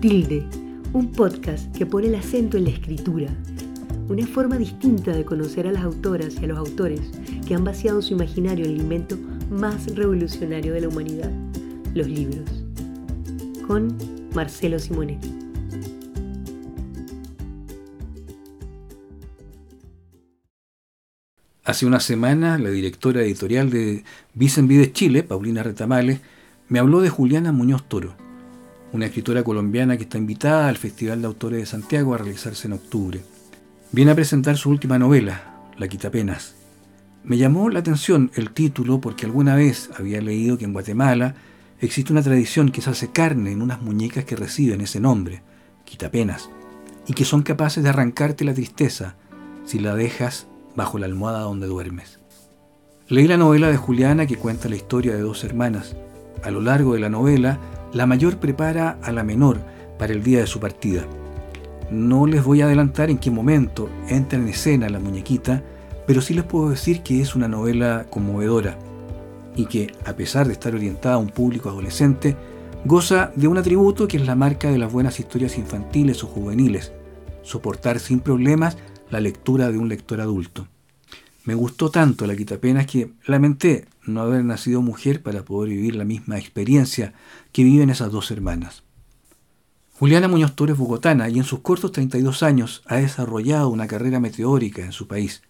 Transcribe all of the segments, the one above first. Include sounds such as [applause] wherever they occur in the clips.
Tilde, un podcast que pone el acento en la escritura, una forma distinta de conocer a las autoras y a los autores que han vaciado su imaginario en el invento más revolucionario de la humanidad, los libros. Con Marcelo Simonetti. Hace una semana, la directora editorial de Vicen Chile, Paulina Retamales, me habló de Juliana Muñoz Toro, una escritora colombiana que está invitada al Festival de Autores de Santiago a realizarse en octubre. Viene a presentar su última novela, La Quitapenas. Me llamó la atención el título porque alguna vez había leído que en Guatemala existe una tradición que se hace carne en unas muñecas que reciben ese nombre, Quitapenas, y que son capaces de arrancarte la tristeza si la dejas bajo la almohada donde duermes. Leí la novela de Juliana que cuenta la historia de dos hermanas. A lo largo de la novela, la mayor prepara a la menor para el día de su partida. No les voy a adelantar en qué momento entra en escena la muñequita, pero sí les puedo decir que es una novela conmovedora y que, a pesar de estar orientada a un público adolescente, goza de un atributo que es la marca de las buenas historias infantiles o juveniles, soportar sin problemas la lectura de un lector adulto. Me gustó tanto la quitapenas que lamenté no haber nacido mujer para poder vivir la misma experiencia que viven esas dos hermanas. Juliana Muñoz Torres es bogotana y en sus cortos 32 años ha desarrollado una carrera meteórica en su país,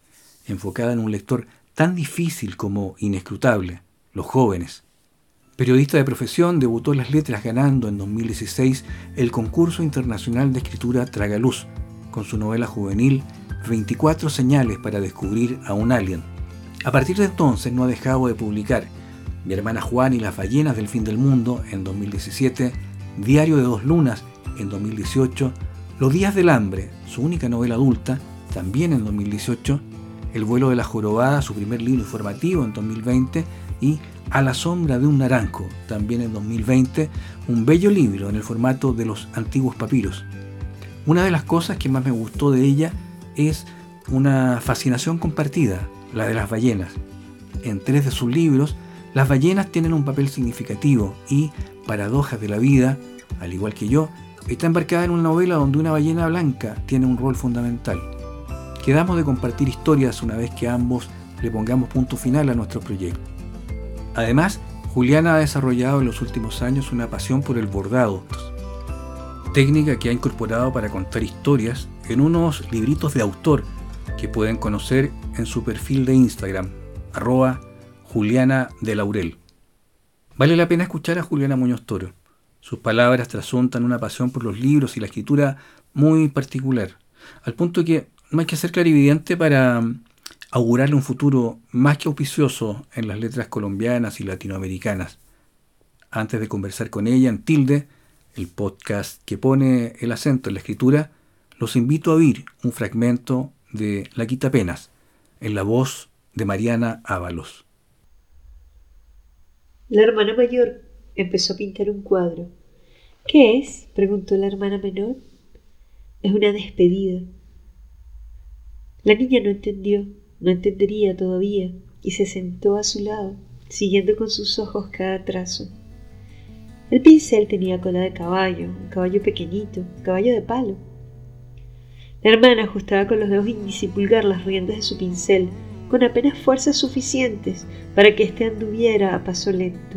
enfocada en un lector tan difícil como inescrutable, los jóvenes. Periodista de profesión, debutó en las letras ganando en 2016 el concurso internacional de escritura Tragaluz, con su novela juvenil 24 señales para descubrir a un alien. A partir de entonces no ha dejado de publicar Mi hermana Juan y las ballenas del fin del mundo en 2017, Diario de dos lunas en 2018, Los días del hambre, su única novela adulta, también en 2018, El vuelo de la jorobada, su primer libro informativo en 2020 y A la sombra de un naranjo, también en 2020, un bello libro en el formato de los antiguos papiros. Una de las cosas que más me gustó de ella es una fascinación compartida, la de las ballenas. En tres de sus libros, las ballenas tienen un papel significativo y, paradojas de la vida, al igual que yo, está embarcada en una novela donde una ballena blanca tiene un rol fundamental. Quedamos de compartir historias una vez que ambos le pongamos punto final a nuestro proyecto. Además, Juliana ha desarrollado en los últimos años una pasión por el bordado, técnica que ha incorporado para contar historias en unos libritos de autor que pueden conocer en su perfil de Instagram, arroba Juliana de Laurel. Vale la pena escuchar a Juliana Muñoz Toro. Sus palabras trasuntan una pasión por los libros y la escritura muy particular, al punto que no hay que ser clarividente para augurarle un futuro más que auspicioso en las letras colombianas y latinoamericanas. Antes de conversar con ella en Tilde, el podcast que pone el acento en la escritura, los invito a oír un fragmento de La Quitapenas, en la voz de Mariana Ábalos. La hermana mayor empezó a pintar un cuadro. ¿Qué es? preguntó la hermana menor. Es una despedida. La niña no entendió, no entendería todavía, y se sentó a su lado, siguiendo con sus ojos cada trazo. El pincel tenía cola de caballo, un caballo pequeñito, un caballo de palo. La hermana ajustaba con los dedos índice y pulgar las riendas de su pincel, con apenas fuerzas suficientes para que éste anduviera a paso lento.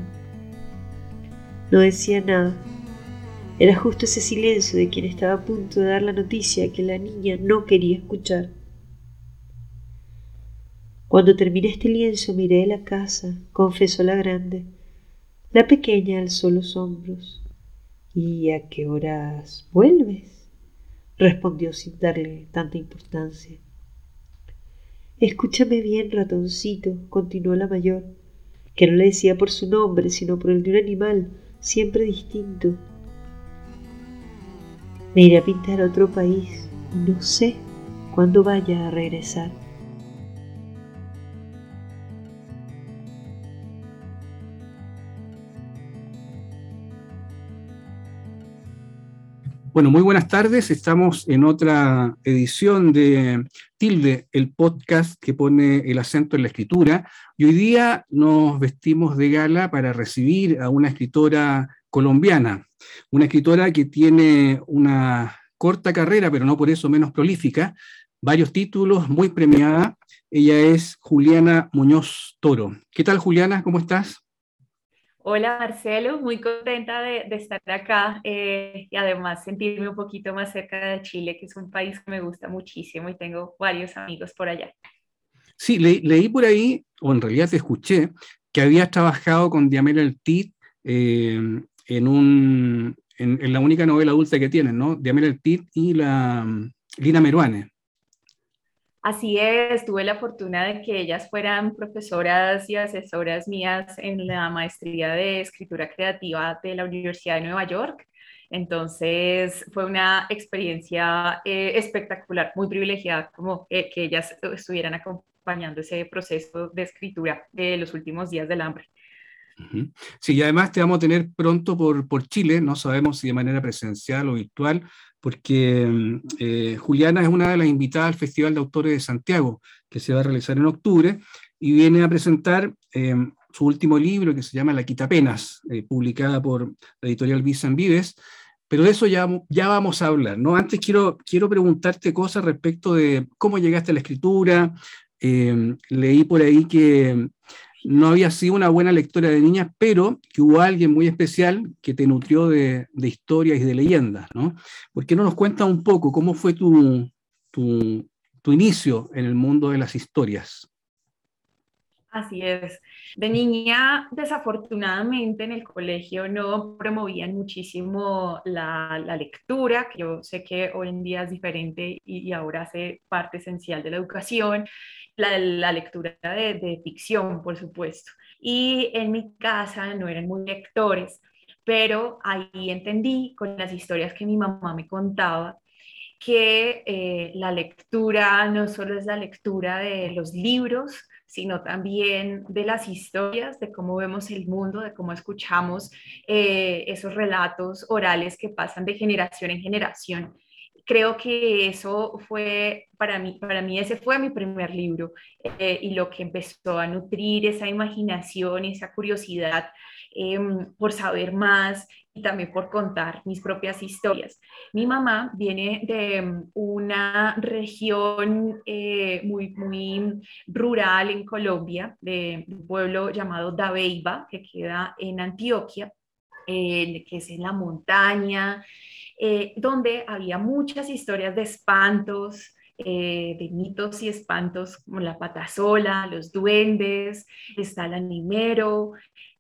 No decía nada. Era justo ese silencio de quien estaba a punto de dar la noticia que la niña no quería escuchar. Cuando terminé este lienzo miré la casa, confesó la grande. La pequeña alzó los hombros. ¿Y a qué horas vuelves? Respondió sin darle tanta importancia. Escúchame bien, ratoncito, continuó la mayor, que no le decía por su nombre, sino por el de un animal, siempre distinto. Me iré a pintar a otro país y no sé cuándo vaya a regresar. Bueno, muy buenas tardes. Estamos en otra edición de Tilde, el podcast que pone el acento en la escritura. Y hoy día nos vestimos de gala para recibir a una escritora colombiana, una escritora que tiene una corta carrera, pero no por eso menos prolífica, varios títulos, muy premiada. Ella es Juliana Muñoz Toro. ¿Qué tal, Juliana? ¿Cómo estás? Hola Marcelo, muy contenta de, estar acá eh, y además sentirme un poquito más cerca de Chile, que es un país que me gusta muchísimo y tengo varios amigos por allá. Sí, leí por ahí, o en realidad te escuché, que habías trabajado con Diamela El Tit eh, en, un, en, la única novela adulta que tienen, ¿no? Diamela El Tit y la mm, Lina Meruane. Así es, tuve la fortuna de que ellas fueran profesoras y asesoras mías en la maestría de escritura creativa de la Universidad de Nueva York. Entonces fue una experiencia eh, espectacular, muy privilegiada como que ellas estuvieran acompañando ese proceso de escritura de los últimos días del hambre. Sí, y además te vamos a tener pronto por, por Chile, no sabemos si de manera presencial o virtual, porque mm, eh, Juliana es una de las invitadas al Festival de Autores de Santiago, que se va a realizar en octubre, y viene a presentar em, su último libro, que se llama La Quitapenas, eh, publicada por la editorial Visan Vives, pero de eso ya, ya vamos a hablar, ¿no? Antes quiero, quiero preguntarte cosas respecto de cómo llegaste a la escritura, em, leí por ahí que no había sido una buena lectora de niñas, pero que hubo alguien muy especial que te nutrió de, historias y de leyendas, ¿no? ¿Por qué no nos cuentas un poco cómo fue tu, tu, inicio en el mundo de las historias? Así es. De niña, desafortunadamente en el colegio no promovían muchísimo la, lectura, que yo sé que hoy en día es diferente y, ahora hace parte esencial de la educación la, lectura de, ficción, por supuesto. Y en mi casa no eran muy lectores, pero ahí entendí con las historias que mi mamá me contaba que eh, la lectura no solo es la lectura de los libros, sino también de las historias, de cómo vemos el mundo, de cómo escuchamos eh, esos relatos orales que pasan de generación en generación. Creo que eso fue, para mí, para mí ese fue mi primer libro eh, y lo que empezó a nutrir esa imaginación, esa curiosidad em, por saber más y también por contar mis propias historias. Mi mamá viene de em, una región eh, muy, muy rural en Colombia, de un pueblo llamado Dabeiba, que queda en Antioquia, eh, que es en la montaña. Eh, donde había muchas historias de espantos, eh, de mitos y espantos como la patasola, los duendes, está el animero,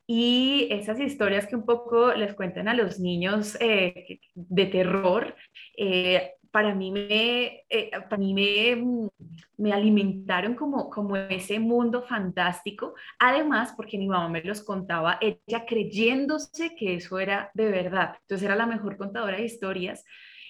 y esas historias que un poco les cuentan a los niños eh, de terror, para mí me, eh, para mí me, me, alimentaron como, como ese mundo fantástico. Además, porque mi mamá me los contaba, ella creyéndose que eso era de verdad. Entonces era la mejor contadora de historias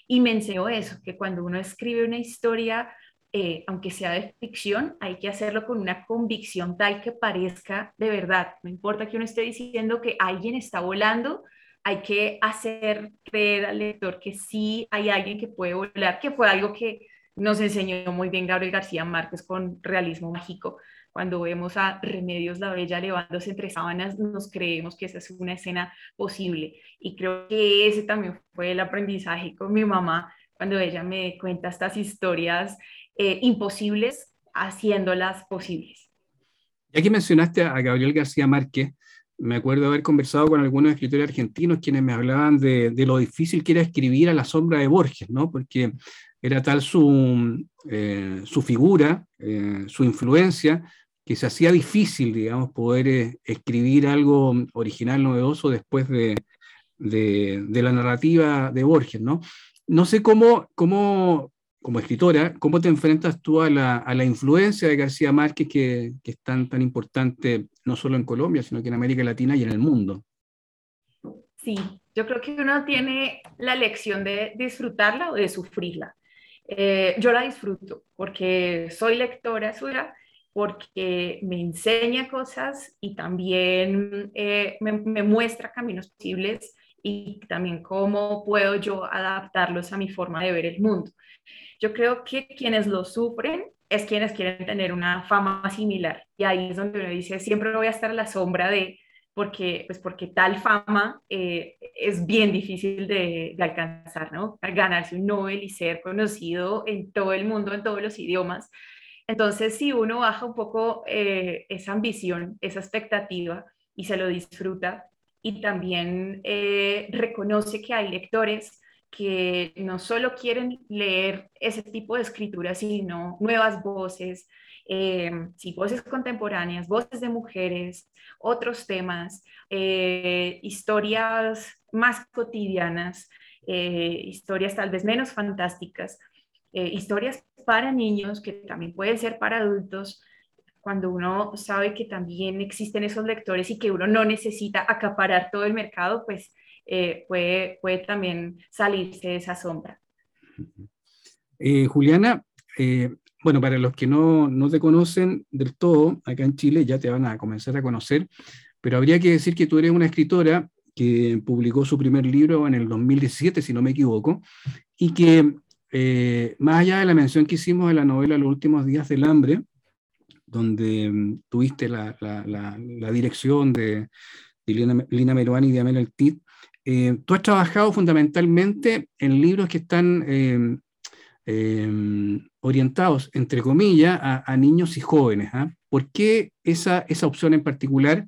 y me enseñó eso, que cuando uno escribe una historia, eh, aunque sea de ficción, hay que hacerlo con una convicción tal que parezca de verdad. No importa que uno esté diciendo que alguien está volando, hay que hacer creer al lector que sí hay alguien que puede volar, que fue algo que nos enseñó muy bien Gabriel García Márquez con realismo mágico. Cuando vemos a Remedios la Bella elevándose entre sábanas, nos creemos que esa es una escena posible. Y creo que ese también fue el aprendizaje con mi mamá, cuando ella me cuenta estas historias eh, imposibles, haciéndolas posibles. Ya que mencionaste a Gabriel García Márquez, me acuerdo haber conversado con algunos escritores argentinos quienes me hablaban de, lo difícil que era escribir a la sombra de Borges, ¿no? Porque era tal su, eh, su figura, eh, su influencia, que se hacía difícil, digamos, poder eh, escribir algo original, novedoso después de, de, la narrativa de Borges, ¿no? No sé cómo, cómo como escritora, ¿cómo te enfrentas tú a la, a la influencia de García Márquez que, que, es tan, tan importante no solo en Colombia, sino que en América Latina y en el mundo? Sí, yo creo que uno tiene la lección de disfrutarla o de sufrirla. Eh, yo la disfruto porque soy lectora suya, porque me enseña cosas y también eh, me, me muestra caminos posibles y también cómo puedo yo adaptarlos a mi forma de ver el mundo. Yo creo que quienes lo sufren es quienes quieren tener una fama similar y ahí es donde uno dice, siempre voy a estar a la sombra de, porque, pues porque tal fama eh, es bien difícil de, alcanzar, ¿no? Ganarse un Nobel y ser conocido en todo el mundo, en todos los idiomas. Entonces, si uno baja un poco eh, esa ambición, esa expectativa y se lo disfruta y también eh, reconoce que hay lectores que no solo quieren leer ese tipo de escritura, sino nuevas voces, eh, voces contemporáneas, voces de mujeres, otros temas, eh, historias más cotidianas, eh, historias tal vez menos fantásticas, historias para niños que también pueden ser para adultos, cuando uno sabe que también existen esos lectores y que uno no necesita acaparar todo el mercado, pues puede, puede también salirse de esa sombra. Juliana, bueno, para los que no, no, te conocen del todo, acá en Chile ya te van a comenzar a conocer, pero habría que decir que tú eres una escritora que publicó su primer libro en el 2017, si no me equivoco, y que eh, más allá de la mención que hicimos de la novela Los últimos días del hambre, donde mm, tuviste la, la, la, dirección de, de Lina, Lina, Meruani y de Amel Altit, eh, tú has trabajado fundamentalmente en libros que están eh, Em, orientados, entre comillas, a, niños y jóvenes. ¿ah? ¿Por qué esa, esa opción en particular?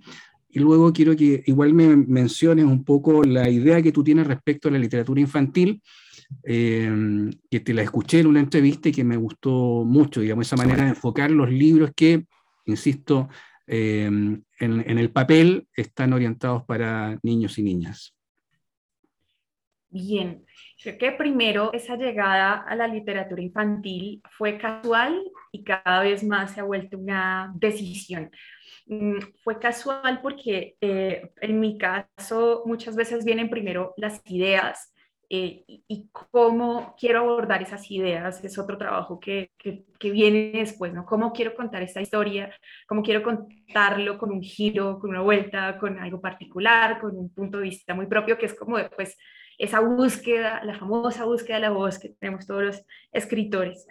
Y luego quiero que igual me menciones un poco la idea que tú tienes respecto a la literatura infantil, que te la escuché en una entrevista y que me gustó mucho, digamos, esa manera de enfocar los libros que, insisto, en el papel están orientados para niños y niñas. Bien, Creo que primero esa llegada a la literatura infantil fue casual y cada vez más se ha vuelto una decisión. Mm, fue casual porque eh, en mi caso muchas veces vienen primero las ideas eh, y, cómo quiero abordar esas ideas es otro trabajo que, que, que, viene después, ¿no? Cómo quiero contar esta historia, cómo quiero contarlo con un giro, con una vuelta, con algo particular, con un punto de vista muy propio, que es como después esa búsqueda, la famosa búsqueda de la voz que tenemos todos los escritores.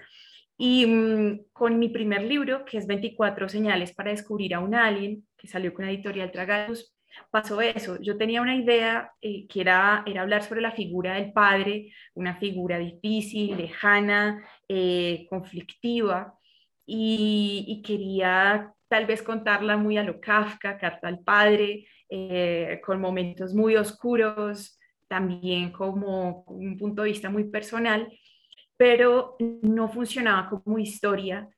Y mm, con mi primer libro, que es 24 señales para descubrir a un alien, que salió con la editorial Tragalus, pasó eso. Yo tenía una idea eh, que era, era hablar sobre la figura del padre, una figura difícil, lejana, eh, conflictiva, y, quería tal vez contarla muy a lo Kafka, Carta al Padre, eh, con momentos muy oscuros, también como un punto de vista muy personal, pero no funcionaba como historia,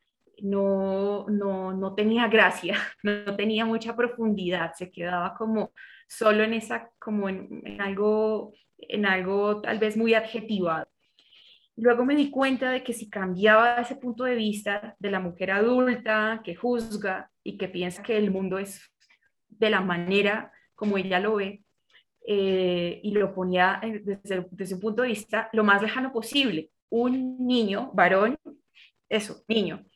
no, no, no tenía gracia, [laughs] no, tenía mucha profundidad, se quedaba como solo en esa, como en, algo, en algo tal vez muy adjetivado. Luego me di cuenta de que si cambiaba ese punto de vista de la mujer adulta que juzga y que piensa que el mundo es de la manera como ella lo ve, eh, y lo ponía eh, desde, desde un punto de vista lo más lejano posible. Un niño, varón, eso, niño,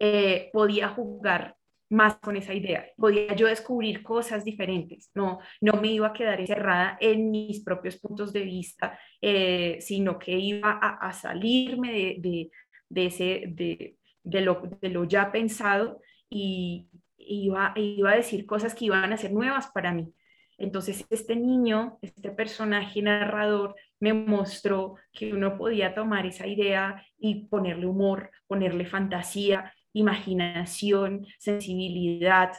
eh, podía jugar más con esa idea, podía yo descubrir cosas diferentes, no, no me iba a quedar encerrada en mis propios puntos de vista, sino que iba a, salirme de, de, de ese, de, lo, de lo ya pensado y iba, iba a decir cosas que iban a ser nuevas para mí. Entonces, este niño, este personaje narrador, me mostró que uno podía tomar esa idea y ponerle humor, ponerle fantasía, imaginación, sensibilidad.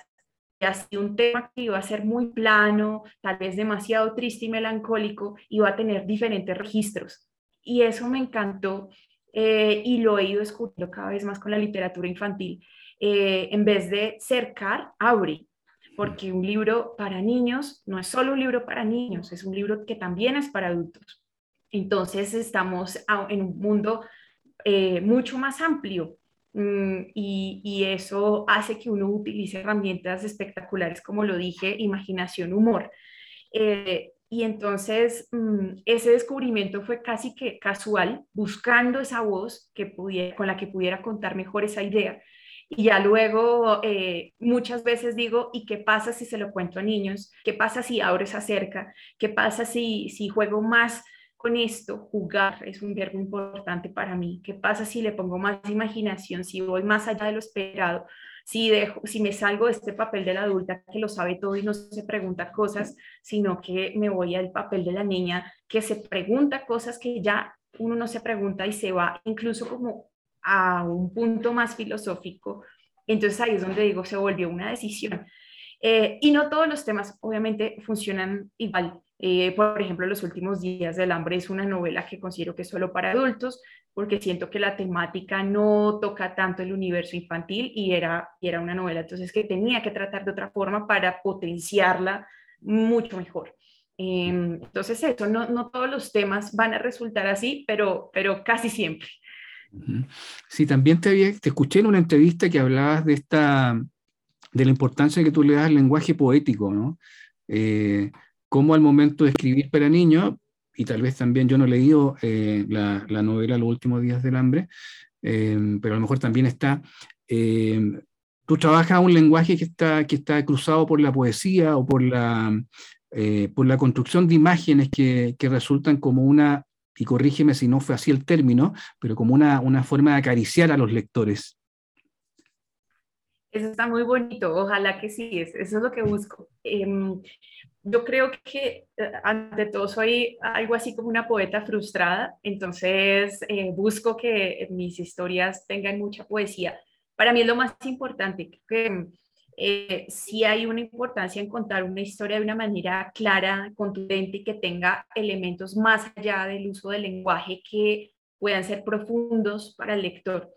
Y así un tema que iba a ser muy plano, tal vez demasiado triste y melancólico, iba a tener diferentes registros. Y eso me encantó eh, y lo he ido descubriendo cada vez más con la literatura infantil. Eh, en vez de cercar, abre, porque un libro para niños no es solo un libro para niños, es un libro que también es para adultos. Entonces estamos en un mundo eh, mucho más amplio mm, y, eso hace que uno utilice herramientas espectaculares, como lo dije, imaginación, humor. Eh, y entonces mm, ese descubrimiento fue casi que casual, buscando esa voz con la que pudiera contar mejor esa idea Y ya luego eh, muchas veces digo, ¿y qué pasa si se lo cuento a niños? ¿Qué pasa si abro esa cerca? ¿Qué pasa si, si juego más con esto? Jugar es un verbo importante para mí. ¿Qué pasa si le pongo más imaginación, si voy más allá de lo esperado? Si, dejo, si me salgo de este papel de la adulta que lo sabe todo y no se pregunta cosas, sino que me voy al papel de la niña que se pregunta cosas que ya uno no se pregunta y se va incluso como a un punto más filosófico. Entonces ahí es donde digo, se volvió una decisión. Eh, y no todos los temas obviamente funcionan igual. Eh, por ejemplo, Los últimos días del hambre es una novela que considero que es solo para adultos, porque siento que la temática no toca tanto el universo infantil y era, y era una novela, entonces que tenía que tratar de otra forma para potenciarla mucho mejor. Em, entonces eso, no, no todos los temas van a resultar así, pero, pero casi siempre. Sí, también te, escuché en una entrevista que hablabas de esta de la importancia que tú le das al lenguaje poético, ¿no? Eh, cómo al momento de escribir para niños, y tal vez también yo no he leído eh, la, la, novela Los últimos días del hambre, eh, pero a lo mejor también está, tú trabajas un lenguaje que está, que está cruzado por la poesía o por la, por la construcción de imágenes que, que resultan como una y corrígeme si no fue así el término, pero como una, una forma de acariciar a los lectores. Eso está muy bonito, ojalá que sí, eso es lo que busco. Em, yo creo que eh, ante todo soy algo así como una poeta frustrada, entonces eh, busco que mis historias tengan mucha poesía. Para mí es lo más importante, que eh, sí hay una importancia en contar una historia de una manera clara, contundente y que tenga elementos más allá del uso del lenguaje que puedan ser profundos para el lector.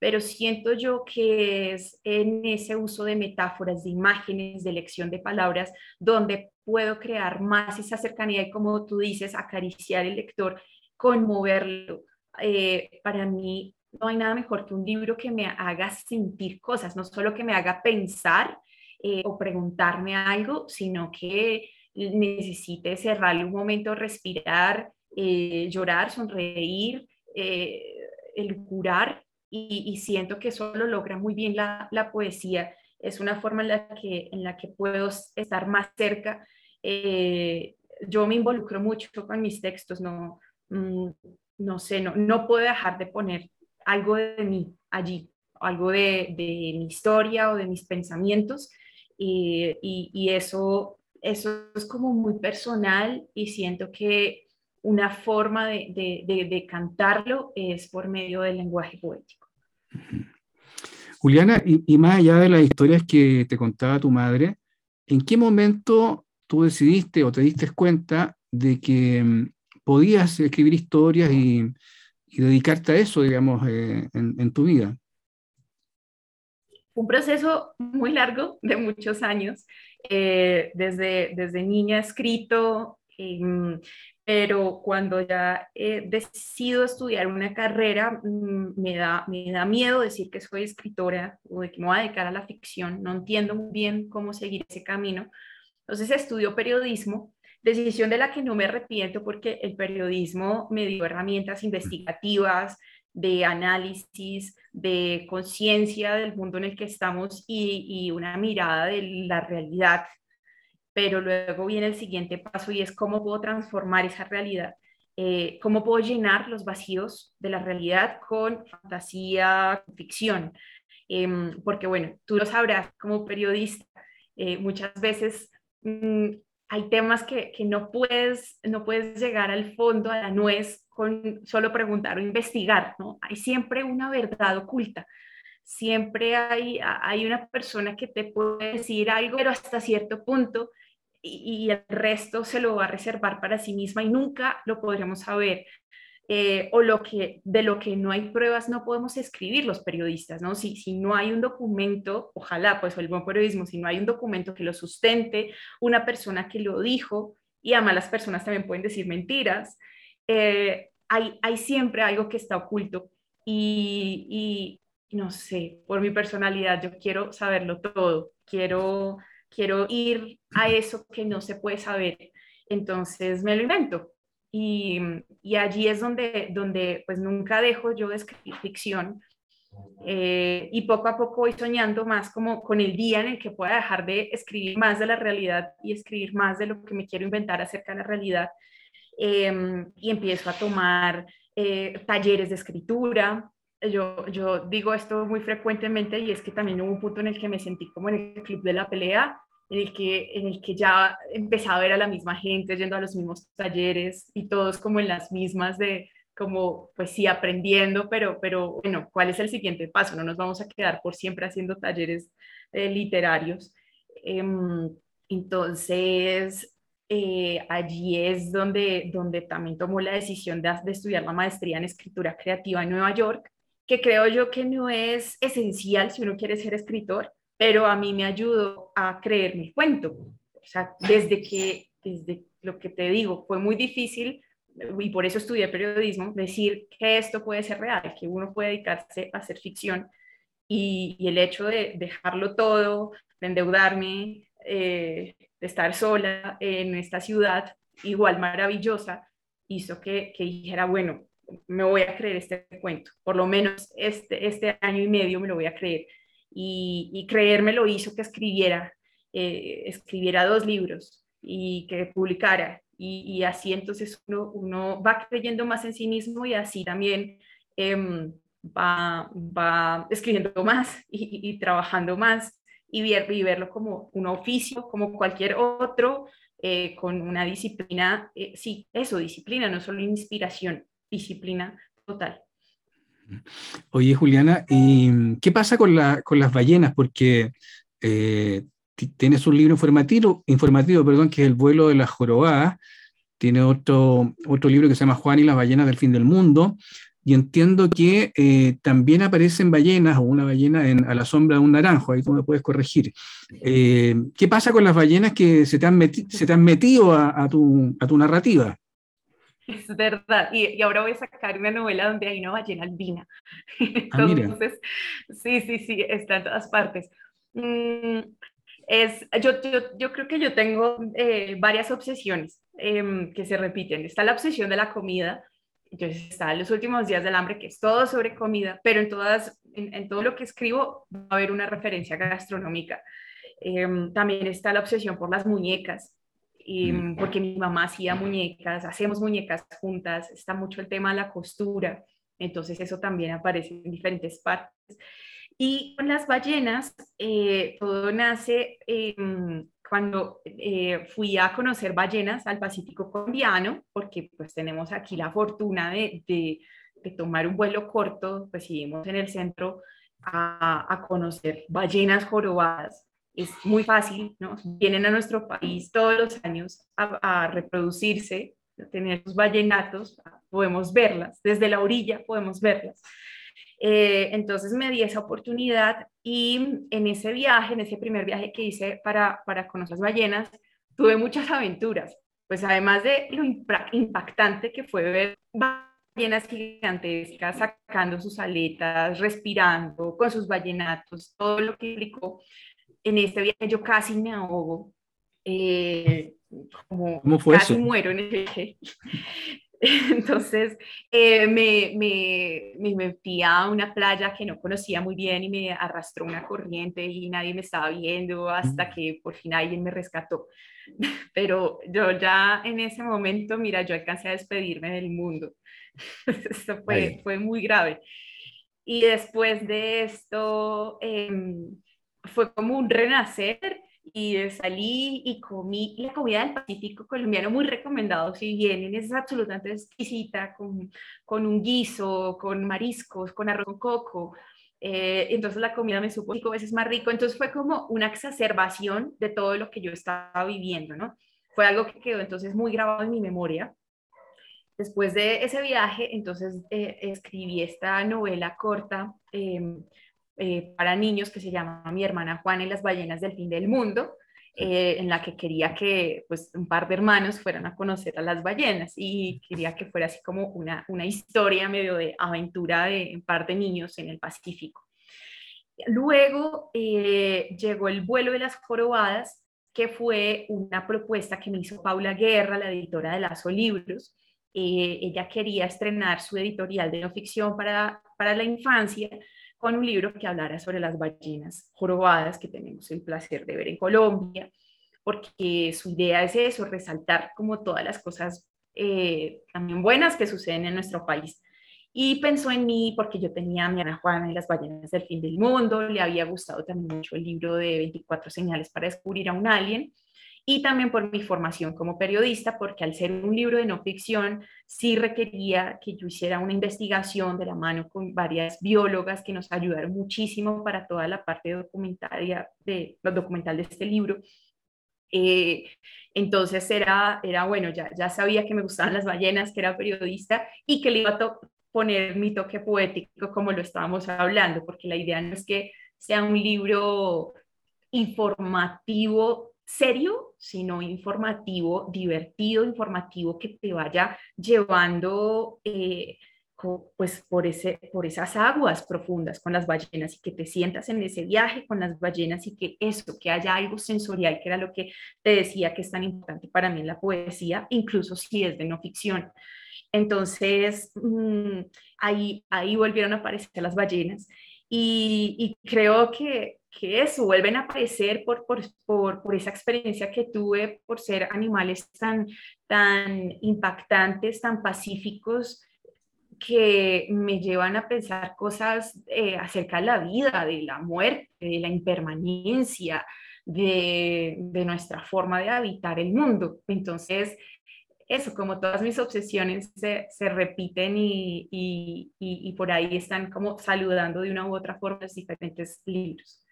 Pero siento yo que es en ese uso de metáforas, de imágenes, de elección de palabras, donde puedo crear más esa cercanía y, como tú dices, acariciar el lector, conmoverlo. Eh, para mí, no hay nada mejor que un libro que me haga sentir cosas, no solo que me haga pensar eh, o preguntarme algo, sino que necesite cerrar un momento, respirar, eh, llorar, sonreír, eh, el curar, y, siento que eso lo logra muy bien la, la, poesía. Es una forma en la que, en la que puedo estar más cerca. yo me involucro mucho con mis textos, no, mm, no sé, no, no puedo dejar de poner algo de mí allí, algo de, mi historia o de mis pensamientos. Y, eso, eso es como muy personal y siento que una forma de, cantarlo es por medio del lenguaje poético. Juliana, y, y, más allá de las historias que te contaba tu madre, ¿en qué momento tú decidiste o te diste cuenta de que mm, podías escribir historias y, y dedicarte a eso, digamos, eh, en, tu vida? Un proceso muy largo, de muchos años. Eh, desde, desde niña he escrito, em, pero cuando ya he decidido estudiar una carrera, mm, me, da, me da miedo decir que soy escritora o de que me voy a dedicar a la ficción. No entiendo bien cómo seguir ese camino. Entonces estudio periodismo Decisión de la que no me arrepiento porque el periodismo me dio herramientas investigativas, de análisis, de conciencia del mundo en el que estamos y, una mirada de la realidad. Pero luego viene el siguiente paso y es cómo puedo transformar esa realidad, eh, cómo puedo llenar los vacíos de la realidad con fantasía, ficción. Em, porque bueno, tú lo sabrás como periodista, eh, muchas veces mm, hay temas que, no, puedes, no puedes llegar al fondo, a la nuez, con solo preguntar o investigar, ¿no? Hay siempre una verdad oculta, siempre hay, hay una persona que te puede decir algo, pero hasta cierto punto, y, y el resto se lo va a reservar para sí misma y nunca lo podremos saber. Eh, o lo que, de lo que no hay pruebas no podemos escribir los periodistas, ¿no? Si, si no hay un documento, ojalá, pues el buen periodismo, si no hay un documento que lo sustente, una persona que lo dijo, y además las personas también pueden decir mentiras, eh, hay, hay siempre algo que está oculto. Y, y, no sé, por mi personalidad yo quiero saberlo todo, quiero, quiero ir a eso que no se puede saber, entonces me lo invento y, allí es donde, donde pues nunca dejo yo de escribir ficción. Eh, y poco a poco voy soñando más como con el día en el que pueda dejar de escribir más de la realidad y escribir más de lo que me quiero inventar acerca de la realidad. Em, y empiezo a tomar eh, talleres de escritura. Yo, yo digo esto muy frecuentemente y es que también hubo un punto en el que me sentí como en el club de la pelea, en el que, en el que ya empezaba a ver a la misma gente yendo a los mismos talleres y todos como en las mismas de como pues sí aprendiendo, pero, pero bueno, ¿cuál es el siguiente paso? No nos vamos a quedar por siempre haciendo talleres eh, literarios. Em, entonces, eh, allí es donde, donde también tomó la decisión de, de, estudiar la maestría en escritura creativa en Nueva York, que creo yo que no es esencial si uno quiere ser escritor, pero a mí me ayudó a creer mi cuento. O sea, desde que, desde lo que te digo, fue muy difícil y por eso estudié periodismo, decir que esto puede ser real, que uno puede dedicarse a hacer ficción y, el hecho de dejarlo todo, de endeudarme, eh, de estar sola en esta ciudad igual maravillosa, hizo que, que, dijera, bueno, me voy a creer este cuento, por lo menos este, este año y medio me lo voy a creer. Y, y creerme lo hizo que escribiera, eh, escribiera dos libros y que publicara y, así entonces uno, va creyendo más en sí mismo y así también em, va, va, escribiendo más [laughs] y, trabajando más y, ver, y, verlo como un oficio, como cualquier otro, eh, con una disciplina, eh, sí, eso, disciplina, no solo inspiración, disciplina total. Oye, Juliana, ¿y qué pasa con, la, con las ballenas? Porque eh, tienes un libro informativo, perdón, que es El vuelo de la jorobada. Tiene otro, otro libro que se llama Juan y las ballenas del fin del mundo. Y entiendo que eh, también aparecen ballenas o una ballena en, a la sombra de un naranjo, ahí tú me puedes corregir. Eh, ¿Qué pasa con las ballenas que se te han, metido a, tu, narrativa? Es verdad, y, y, ahora voy a sacar una novela donde hay una ballena albina. [laughs] Ah, Entonces, sí, sí, sí, está en todas partes. Mm, es, yo, yo, yo, creo que yo tengo eh, varias obsesiones eh, que se repiten. Está la obsesión de la comida, entonces está los últimos días del hambre, que es todo sobre comida, pero en, todas, en, en todo lo que escribo va a haber una referencia gastronómica. Eh, también está la obsesión por las muñecas, mm. porque mi mamá hacía muñecas, hacemos muñecas juntas, está mucho el tema de la costura, entonces eso también aparece en diferentes partes. Y con las ballenas, eh, todo nace em, cuando eh, fui a conocer ballenas al Pacífico colombiano, porque pues tenemos aquí la fortuna de, de, de tomar un vuelo corto, pues seguimos en el centro a, a, conocer ballenas jorobadas. Es muy fácil, ¿no? Vienen a nuestro país todos los años a, reproducirse, a tener sus ballenatos, podemos verlas, desde la orilla podemos verlas. Eh, entonces me di esa oportunidad y en ese viaje, en ese primer viaje que hice para, para conocer las ballenas, tuve muchas aventuras. Pues además de lo impactante que fue ver ballenas gigantescas sacando sus aletas, respirando con sus ballenatos, todo lo que implicó. En este viaje yo casi me ahogo. Eh, como ¿Cómo fue casi eso? muero en el viaje. [laughs] Entonces eh, me, me, me, metí a una playa que no conocía muy bien y me arrastró una corriente y nadie me estaba viendo hasta Mm. que por fin alguien me rescató. [laughs] Pero yo ya en ese momento, mira, yo alcancé a despedirme del mundo. [laughs] Esto fue, fue muy grave. Y después de esto em, fue como un renacer y salí y comí la comida del Pacífico colombiano muy recomendado si vienen, es absolutamente exquisita con, con un guiso, con mariscos, con arroz con coco. Eh, entonces la comida me supo cinco veces más rico, entonces fue como una exacerbación de todo lo que yo estaba viviendo, ¿no? Fue algo que quedó entonces muy grabado en mi memoria. Después de ese viaje, entonces eh, escribí esta novela corta eh, eh, para niños que se llama Mi hermana Juana y las ballenas del fin del mundo, eh, en la que quería que pues, un par de hermanos fueran a conocer a las ballenas y quería que fuera así como una, una historia medio de aventura de un par de niños en el Pacífico. Luego eh, llegó el vuelo de las jorobadas, que fue una propuesta que me hizo Paula Guerra, la editora de Lazo Libros. Eh, ella quería estrenar su editorial de no ficción para, para la infancia, con un libro que hablara sobre las ballenas jorobadas que tenemos el placer de ver en Colombia, porque su idea es eso, resaltar como todas las cosas eh, también buenas que suceden en nuestro país. Y pensó en mí porque yo tenía a mi Ana Juana y las ballenas del fin del mundo, le había gustado también mucho el libro de 24 señales para descubrir a un alien, y también por mi formación como periodista, porque al ser un libro de no ficción, sí requería que yo hiciera una investigación de la mano con varias biólogas que nos ayudaron muchísimo para toda la parte documentaria de, documental de este libro. Eh, entonces era, era bueno, ya, ya sabía que me gustaban las ballenas, que era periodista y que le iba a poner mi toque poético como lo estábamos hablando, porque la idea no es que sea un libro informativo serio, sino informativo, divertido, informativo que te vaya llevando eh, pues por, ese, por esas aguas profundas con las ballenas y que te sientas en ese viaje con las ballenas y que eso, que haya algo sensorial, que era lo que te decía que es tan importante para mí en la poesía, incluso si es de no ficción. Entonces, mm, ahí, ahí volvieron a aparecer las ballenas y, y creo que, que eso, vuelven a aparecer por, por, por, por, esa experiencia que tuve, por ser animales tan, tan impactantes, tan pacíficos, que me llevan a pensar cosas eh, acerca de la vida, de la muerte, de la impermanencia, de, de, nuestra forma de habitar el mundo. Entonces, eso, como todas mis obsesiones se, se repiten y, y, y, por ahí están como saludando de una u otra forma los diferentes libros.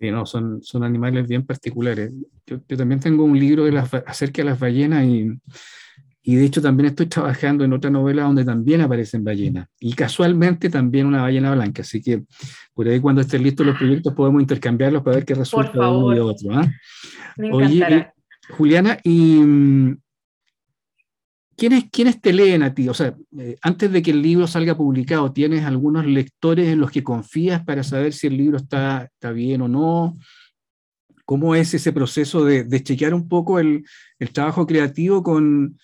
Sí, no, son, son animales bien particulares. Yo, también tengo un libro de las, acerca de las ballenas y, y, de hecho también estoy trabajando en otra novela donde también aparecen ballenas y casualmente también una ballena blanca. Así que por ahí cuando estén listos los proyectos podemos intercambiarlos para ver qué resulta de uno y de otro. ¿ah? Oye, Juliana, y mm, ¿Quiénes, ¿Quiénes te leen a ti? O sea, eh, antes de que el libro salga publicado, ¿tienes algunos lectores en los que confías para saber si el libro está, bien o no? ¿Cómo es ese proceso de, chequear un poco el, trabajo creativo con,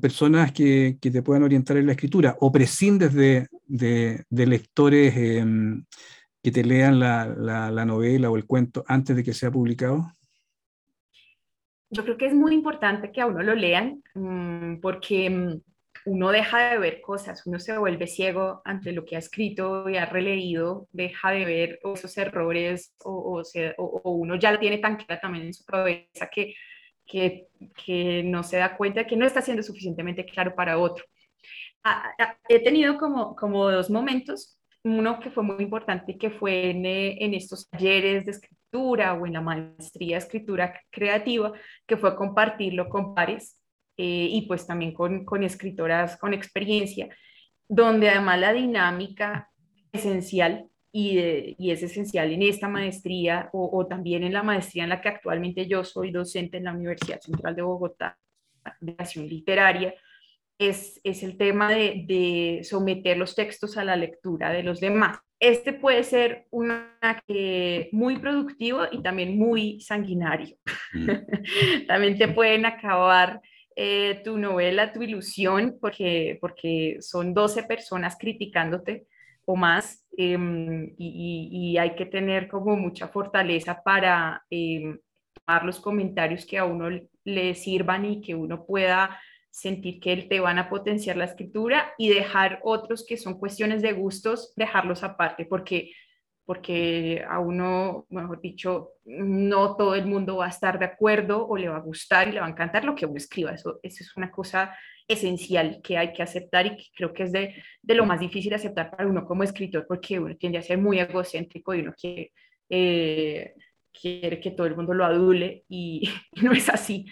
personas que, te puedan orientar en la escritura? ¿O prescindes de, lectores eh, que te lean la novela o el cuento antes de que sea publicado? Yo creo que es muy importante que a uno lo lean mm, porque mm, uno deja de ver cosas, uno se vuelve ciego ante lo que ha escrito y ha releído, deja de ver esos errores o, o, uno ya lo tiene tan clara también en su cabeza que, que, que, no se da cuenta que no está siendo suficientemente claro para otro. he tenido como, como dos momentos, uno que fue muy importante, que fue en, eh, en estos talleres de escritura o en la maestría de escritura creativa, que fue compartirlo con pares eh, y pues también con, con escritoras con experiencia, donde además la dinámica esencial y, y, es esencial en esta maestría o, o, también en la maestría en la que actualmente yo soy docente en la Universidad Central de Bogotá de acción literaria, es, es el tema de, someter los textos a la lectura de los demás este puede ser una que muy productivo y también muy sanguinario. [laughs] También te pueden acabar eh, tu novela, tu ilusión, porque, porque son 12 personas criticándote o más em, y, hay que tener como mucha fortaleza para eh, tomar los comentarios que a uno le sirvan y que uno pueda sentir que te van a potenciar la escritura y dejar otros que son cuestiones de gustos, dejarlos aparte, porque, porque a uno, mejor dicho, no todo el mundo va a estar de acuerdo o le va a gustar y le va a encantar lo que uno escriba. Eso, eso es una cosa esencial que hay que aceptar y que creo que es de, de lo más difícil aceptar para uno como escritor, porque uno tiende a ser muy egocéntrico y uno quiere... Eh, quiere que todo el mundo lo adule y, [laughs] no es así.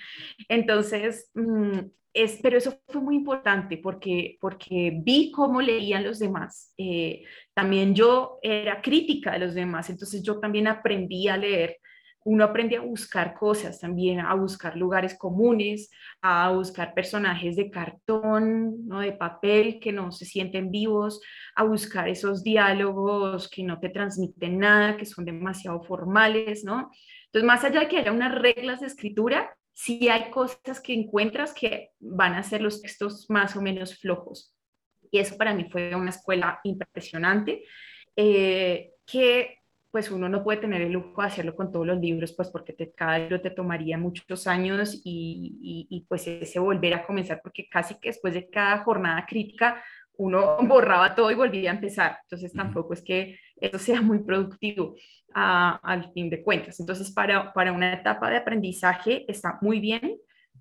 Entonces, mm, es, pero eso fue muy importante porque, porque vi cómo leían los demás. Eh, también yo era crítica de los demás, entonces yo también aprendí a leer. Uno aprende a buscar cosas también, a buscar lugares comunes, a buscar personajes de cartón, ¿no? de papel que no se sienten vivos, a buscar esos diálogos que no te transmiten nada, que son demasiado formales, ¿no? Entonces, más allá de que haya unas reglas de escritura, si hay cosas que encuentras que van a ser los textos más o menos flojos. Y eso para mí fue una escuela impresionante. eh, que pues uno no puede tener el lujo de hacerlo con todos los libros, pues porque te, cada libro te tomaría muchos años y, y, pues ese volver a comenzar, porque casi que después de cada jornada crítica uno [laughs] borraba todo y volvía a empezar. Entonces tampoco es que eso sea muy productivo al fin de cuentas. Entonces para, para una etapa de aprendizaje está muy bien,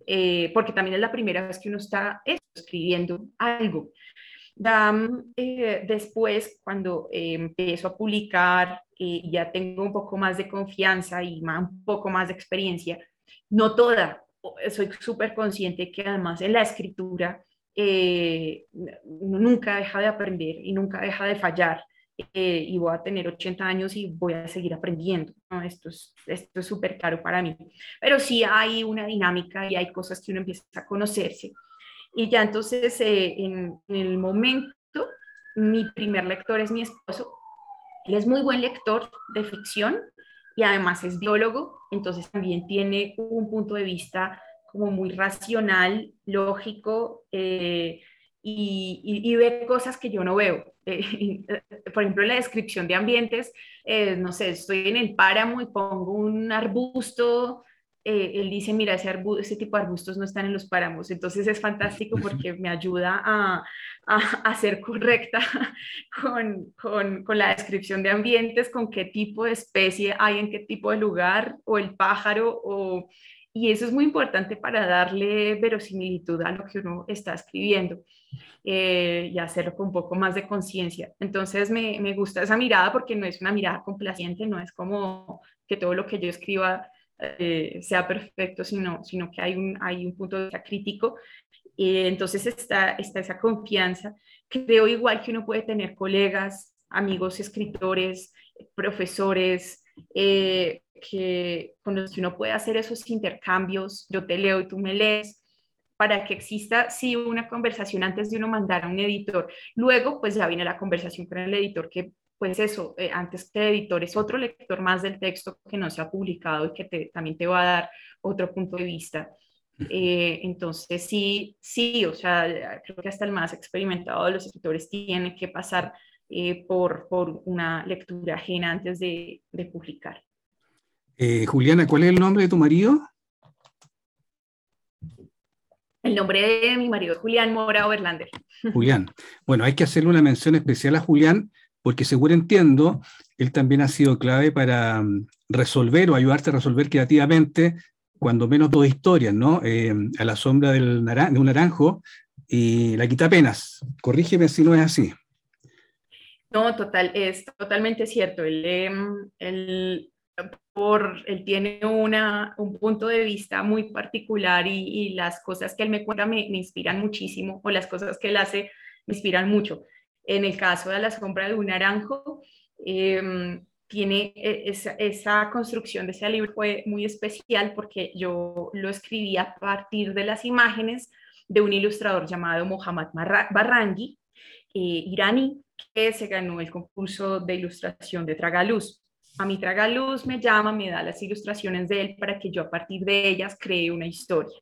eh, porque también es la primera vez que uno está escribiendo algo. Eh, después, cuando eh, empiezo a publicar y ya tengo un poco más de confianza y un poco más de experiencia, no toda, soy súper consciente que además en la escritura eh, nunca deja de aprender y nunca deja de fallar. Eh, y voy a tener 80 años y voy a seguir aprendiendo. Esto es esto es súper claro para mí. Pero sí hay una dinámica y hay cosas que uno empieza a conocerse. Y ya entonces, eh, en, el momento, mi primer lector es mi esposo. Él es muy buen lector de ficción y además es biólogo, entonces también tiene un punto de vista como muy racional, lógico, eh, y, ve cosas que yo no veo. Eh, [laughs] por ejemplo, la descripción de ambientes, no sé, estoy en el páramo y pongo un arbusto, él dice, mira, ese, ese tipo de arbustos no están en los páramos. Entonces es fantástico porque me ayuda a, a, ser correcta [laughs] con, con, con, la descripción de ambientes, con qué tipo de especie hay en qué tipo de lugar, o el pájaro, o y eso es muy importante para darle verosimilitud a lo que uno está escribiendo eh, y hacerlo con un poco más de conciencia. Entonces me, me, gusta esa mirada porque no es una mirada complaciente, no es como que todo lo que yo escriba eh, sea perfecto, sino, sino que hay un, hay un punto crítico. y entonces está, está esa confianza. Creo igual que uno puede tener colegas, amigos escritores, profesores, eh, que con los que uno puede hacer esos intercambios, yo te leo y tú me lees, para que exista sí una conversación antes de uno mandar a un editor. Luego, pues ya viene la conversación con el editor, que pues eso, eh, antes que editor es otro lector más del texto que no se ha publicado y que también te va a dar otro punto de vista. Eh, entonces, sí, sí, o sea, creo que hasta el más experimentado de los escritores tiene que pasar eh, por, por, una lectura ajena antes de, de publicar. Eh, Juliana, ¿cuál es el nombre de tu marido? El nombre de mi marido es Julián Mora Overlander. Julián. Bueno, hay que hacerle una mención especial a Julián porque seguro entiendo, él también ha sido clave para mm, resolver o ayudarte a resolver creativamente cuando menos dos historias, ¿no? Eh, a la sombra del de un naranjo y la quita apenas. Corrígeme si no es así. No, total, es totalmente cierto. Él, él, por, él tiene una, un punto de vista muy particular y, las cosas que él me cuenta me, inspiran muchísimo o las cosas que él hace me inspiran mucho. En el caso de la sombra de un naranjo, em, tiene e, esa, construcción de ese libro fue muy especial porque yo lo escribí a partir de las imágenes de un ilustrador llamado Mohammad Barrangi, eh, iraní, que se ganó el concurso de ilustración de Tragaluz. A mi Tragaluz me llama, me da las ilustraciones de él para que yo a partir de ellas cree una historia.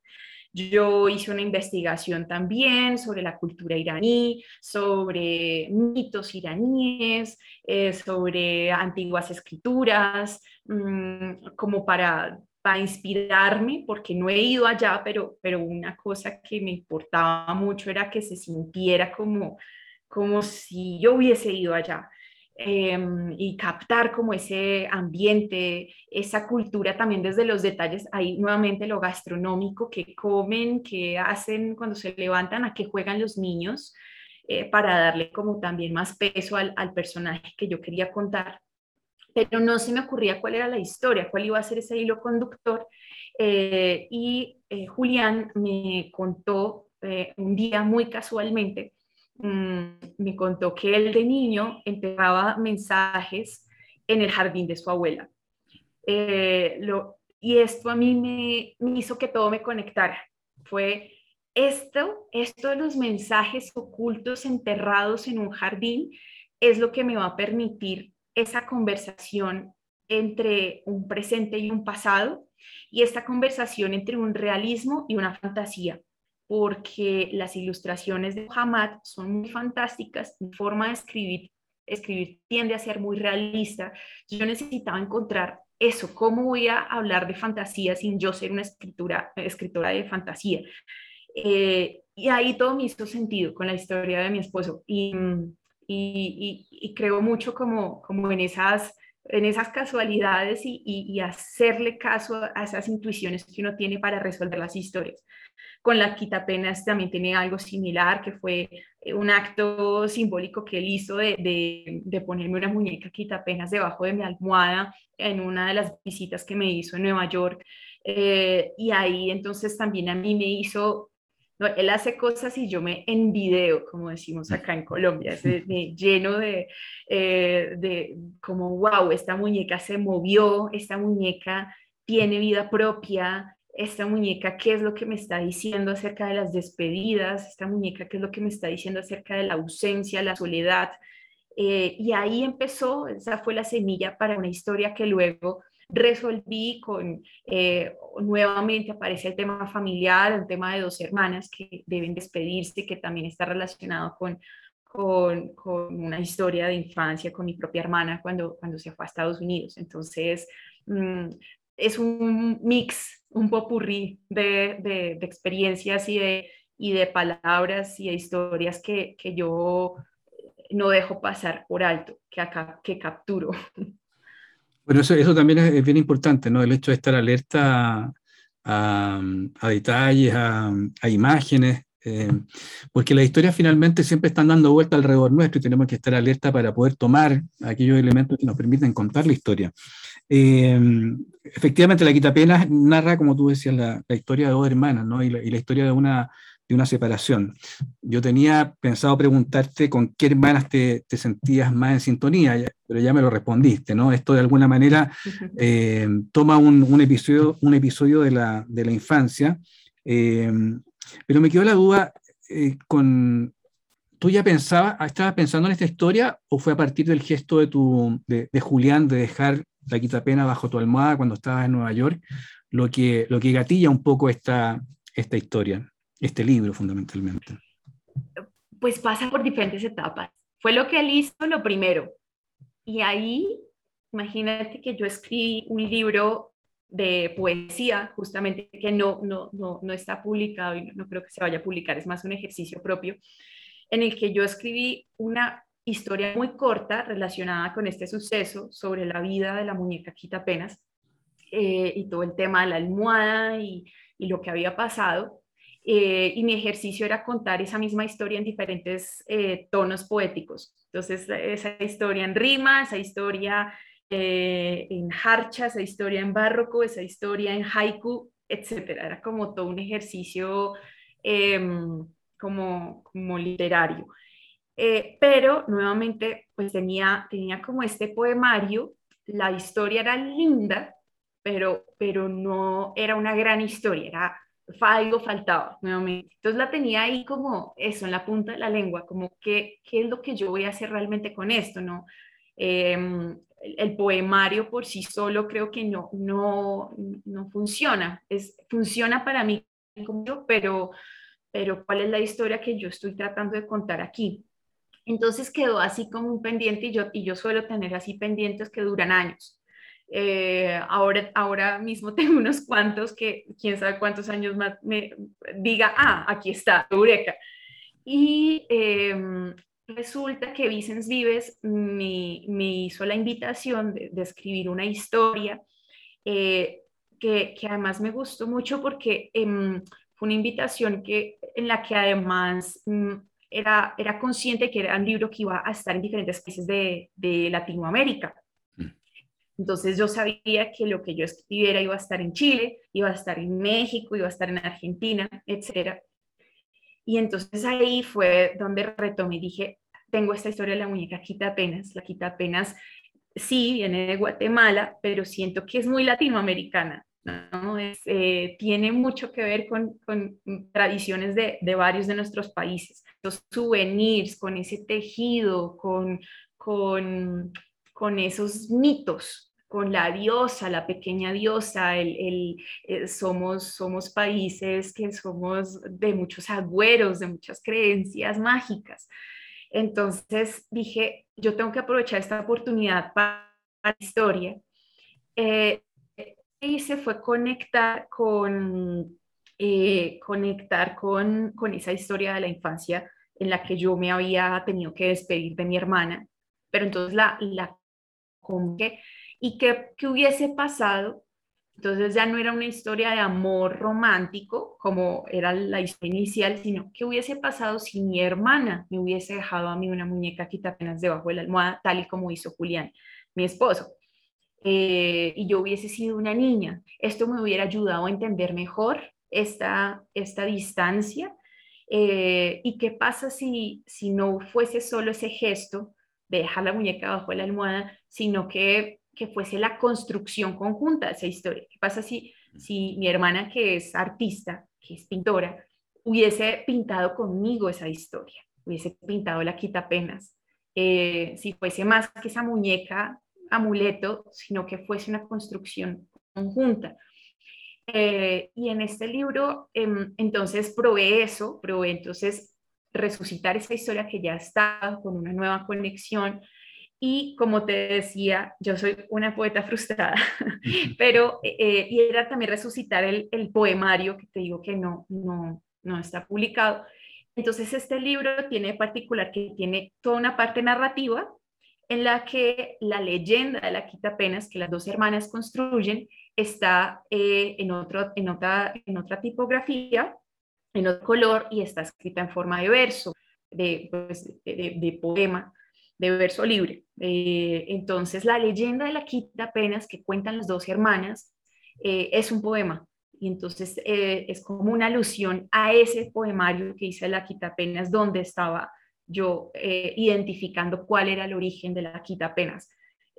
Yo hice una investigación también sobre la cultura iraní, sobre mitos iraníes, eh, sobre antiguas escrituras, mm, como para, inspirarme, porque no he ido allá, pero, pero una cosa que me importaba mucho era que se sintiera como como si yo hubiese ido allá. Em, y captar como ese ambiente, esa cultura también desde los detalles, ahí nuevamente lo gastronómico, que comen, que hacen cuando se levantan, a qué juegan los niños, eh, para darle como también más peso al, personaje que yo quería contar. Pero no se me ocurría cuál era la historia, cuál iba a ser ese hilo conductor. Eh, y eh, Julián me contó un día muy casualmente me contó que él de niño enterraba mensajes en el jardín de su abuela. Eh, y esto a mí me, me, hizo que todo me conectara. Fue esto, esto de los mensajes ocultos enterrados en un jardín, es lo que me va a permitir esa conversación entre un presente y un pasado y esta conversación entre un realismo y una fantasía porque las ilustraciones de Muhammad son muy fantásticas, mi forma de escribir escribir tiende a ser muy realista, yo necesitaba encontrar eso, cómo voy a hablar de fantasía sin yo ser una escritura, escritora de fantasía. Eh, y ahí todo me hizo sentido con la historia de mi esposo. Y, y, creo mucho como, como en, esas, en esas casualidades y, hacerle caso a esas intuiciones que uno tiene para resolver las historias. Con la quitapenas también tiene algo similar, que fue eh, un acto simbólico que él hizo de, ponerme una muñeca quitapenas debajo de mi almohada en una de las visitas que me hizo en Nueva York. Eh, y ahí entonces también a mí me hizo no, él hace cosas y yo me envideo, como decimos acá en Colombia, me lleno de, eh, de como, wow, esta muñeca se movió, esta muñeca tiene vida propia, esta muñeca, ¿qué es lo que me está diciendo acerca de las despedidas? Esta muñeca, ¿qué es lo que me está diciendo acerca de la ausencia, la soledad? Eh, y ahí empezó, esa fue la semilla para una historia que luego resolví con, eh, nuevamente aparece el tema familiar, el tema de dos hermanas que deben despedirse, que también está relacionado con, con, con una historia de infancia con mi propia hermana cuando, cuando se fue a Estados Unidos. Entonces, mm, es un mix, un popurrí de, de, de, experiencias y de, y de palabras y de historias que, que yo no dejo pasar por alto, que acá que capturo. [laughs] Bueno, eso, eso también es, bien importante, ¿no? El hecho de estar alerta a, a detalles, a, a imágenes, eh, porque las historias finalmente siempre están dando vuelta alrededor nuestro y tenemos que estar alerta para poder tomar aquellos elementos que nos permiten contar la historia. Eh, efectivamente, la Quitapenas narra, como tú decías, la, la historia de dos hermanas, ¿no? y, la, y la historia de una, de una separación. Yo tenía pensado preguntarte con qué hermanas te, te sentías más en sintonía, pero ya me lo respondiste, ¿no? Esto de alguna manera [laughs] eh, toma un, un, episodio, un episodio de la, de la infancia, eh, pero me quedó la duda eh, con... ¿Tú ya pensabas, estabas pensando en esta historia o fue a partir del gesto de, tu, de, de Julián de dejar la quitapena bajo tu almohada cuando estabas en Nueva York lo que, lo que gatilla un poco esta, esta historia? este libro fundamentalmente? Pues pasa por diferentes etapas. Fue lo que él hizo lo primero. Y ahí, imagínate que yo escribí un libro de poesía, justamente que no, no, no, no está publicado y no, creo que se vaya a publicar, es más un ejercicio propio, en el que yo escribí una historia muy corta relacionada con este suceso sobre la vida de la muñeca Quita Penas eh, y todo el tema de la almohada y, y lo que había pasado. Eh, y mi ejercicio era contar esa misma historia en diferentes eh, tonos poéticos. Entonces, esa historia en rima, esa historia eh, en harcha, esa historia en barroco, esa historia en haiku, etcétera. Era como todo un ejercicio em, como, como literario. Pero nuevamente, pues tenía, tenía como este poemario, la historia era linda, pero, pero no era una gran historia, era algo faltaba nuevamente. Entonces la tenía ahí como eso, en la punta de la lengua, como qué, qué es lo que yo voy a hacer realmente con esto, ¿no? Em, el, poemario por sí solo creo que no, no, no funciona, es, funciona para mí, pero, pero ¿cuál es la historia que yo estoy tratando de contar aquí? Entonces quedó así como un pendiente y yo, y yo suelo tener así pendientes que duran años. Eh, ahora, ahora mismo [laughs] tengo unos cuantos que quién sabe cuántos años más me diga, ah, aquí está, Eureka. Y em, resulta que Vicens Vives me, me, hizo la invitación de, escribir una historia eh, que, que, además me gustó mucho porque eh, fue una invitación que, en la que además mm, era, era consciente que era un libro que iba a estar en diferentes países de, de Latinoamérica. Entonces yo sabía que lo que yo escribiera iba a estar en Chile, iba a estar en México, iba a estar en Argentina, etc. Y entonces ahí fue donde retomé y dije, tengo esta historia de la muñeca Quita Apenas. La Quita Apenas sí viene de Guatemala, pero siento que es muy latinoamericana. ¿No? Es, eh, tiene mucho que ver con, con tradiciones de, varios de nuestros países. Los souvenirs, con ese tejido, con, con, esos mitos con la diosa, la pequeña diosa, el, eh, somos, somos países que somos de muchos agüeros, de muchas creencias mágicas. Entonces dije, yo tengo que aprovechar esta oportunidad para la historia. Eh, hice fue conectar con, eh, conectar con, con esa historia de la infancia en la que yo me había tenido que despedir de mi hermana, pero entonces la, la y qué, qué hubiese pasado entonces ya no era una historia de amor romántico como era la historia inicial, sino que hubiese pasado si mi hermana me hubiese dejado a mí una muñeca apenas debajo de la almohada, tal y como hizo Julián, mi esposo. Eh, y yo hubiese sido una niña. Esto me hubiera ayudado a entender mejor esta, esta distancia. Eh, ¿Y qué pasa si, si no fuese solo ese gesto de dejar la muñeca debajo de la almohada, sino que que fuese la construcción conjunta de esa historia. ¿Qué pasa si, si mi hermana, que es artista, que es pintora, hubiese pintado conmigo esa historia, hubiese pintado la quitapenas, eh, si fuese más que esa muñeca amuleto, sino que fuese una construcción conjunta. Eh, y en este libro, em, entonces, probé eso, probé entonces resucitar esa historia que ya estaba con una nueva conexión, y como te decía, yo soy una poeta frustrada, [laughs] pero eh, y era también resucitar el, el, poemario que te digo que no, no, no está publicado. Entonces este libro tiene particular que tiene toda una parte narrativa en la que la leyenda de la Quita Penas que las dos hermanas construyen está eh, en, otra, tipografía, en otro color y está escrita en forma de verso, de, pues, poema de verso libre. Eh, entonces, la leyenda de la Quita apenas que cuentan las dos hermanas eh, es un poema. Y entonces es como una alusión a ese poemario que hice la Quita apenas, donde estaba yo identificando cuál era el origen de la Quita apenas.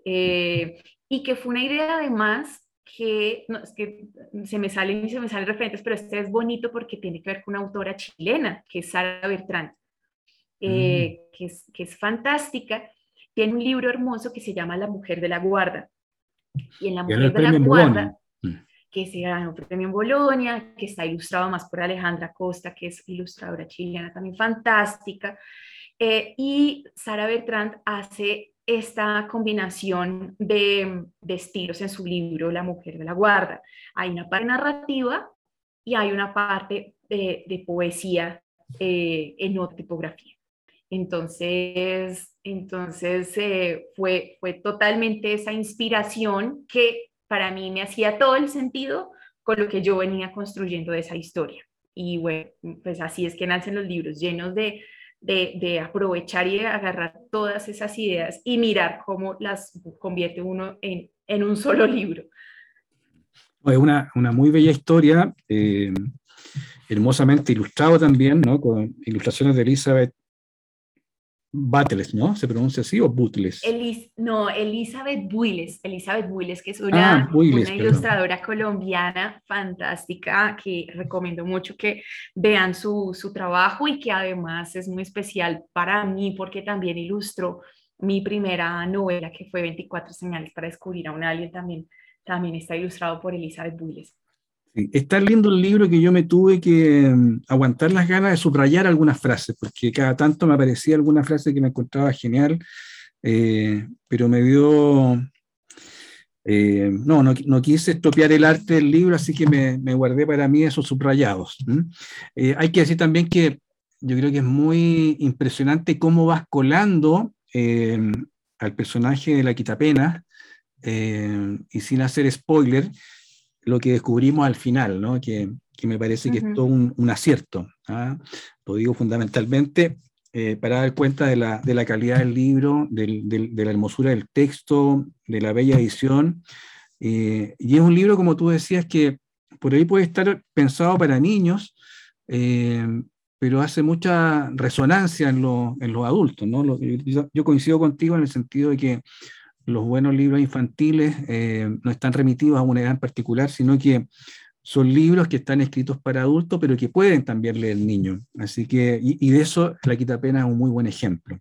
y que fue una idea además que, no, es que se me salen y se me salen referentes, pero este es bonito porque tiene que ver con una autora chilena, que es Sara Bertrand. Eh, mm. que, es, que es fantástica, tiene un libro hermoso que se llama La Mujer de la Guarda. Y en La Mujer de la Guarda, mm. que se ganó premio en Bolonia, que está ilustrado más por Alejandra Costa, que es ilustradora chilena también fantástica. Eh, y Sara Bertrand hace esta combinación de, de, estilos en su libro La Mujer de la Guarda. Hay una parte narrativa y hay una parte de, poesía eh, en otra tipografía. Entonces, entonces eh, fue, fue totalmente esa inspiración que para mí me hacía todo el sentido con lo que yo venía construyendo de esa historia. Y bueno, pues así es que nacen los libros, llenos de, de, aprovechar y agarrar todas esas ideas y mirar cómo las convierte uno en, en un solo libro. Es una, una muy bella historia, eh, hermosamente ilustrado también, ¿no? con ilustraciones de Elizabeth Battles, ¿no? ¿Se pronuncia así o Butles? no, Elizabeth Builes, Elizabeth Builes, que es una, ah, una ilustradora colombiana fantástica que recomiendo mucho que vean su, su, trabajo y que además es muy especial para mí porque también ilustró mi primera novela que fue 24 señales para descubrir a un alien, también, también está ilustrado por Elizabeth Builes. Está lindo el libro que yo me tuve que mm, aguantar las ganas de subrayar algunas frases, porque cada tanto me aparecía alguna frase que me encontraba genial, eh, pero me dio... Eh, no, no, quise estropear el arte del libro, así que me, guardé para mí esos subrayados. Eh, hay que decir también que yo creo que es muy impresionante cómo vas colando al personaje de la Quitapena, y sin hacer spoiler, lo que descubrimos al final, ¿no? que, que me parece que es todo un, un acierto. ¿ah? Lo digo fundamentalmente eh, para dar cuenta de la, de la, calidad del libro, del, del, de la hermosura del texto, de la bella edición. Eh, y es un libro, como tú decías, que por ahí puede estar pensado para niños, eh, pero hace mucha resonancia en, lo, en los adultos. ¿no? yo, yo, coincido contigo en el sentido de que los buenos libros infantiles eh, no están remitidos a una edad en particular, sino que son libros que están escritos para adultos, pero que pueden también leer niños. Así que, y, de eso la Quitapena es un muy buen ejemplo.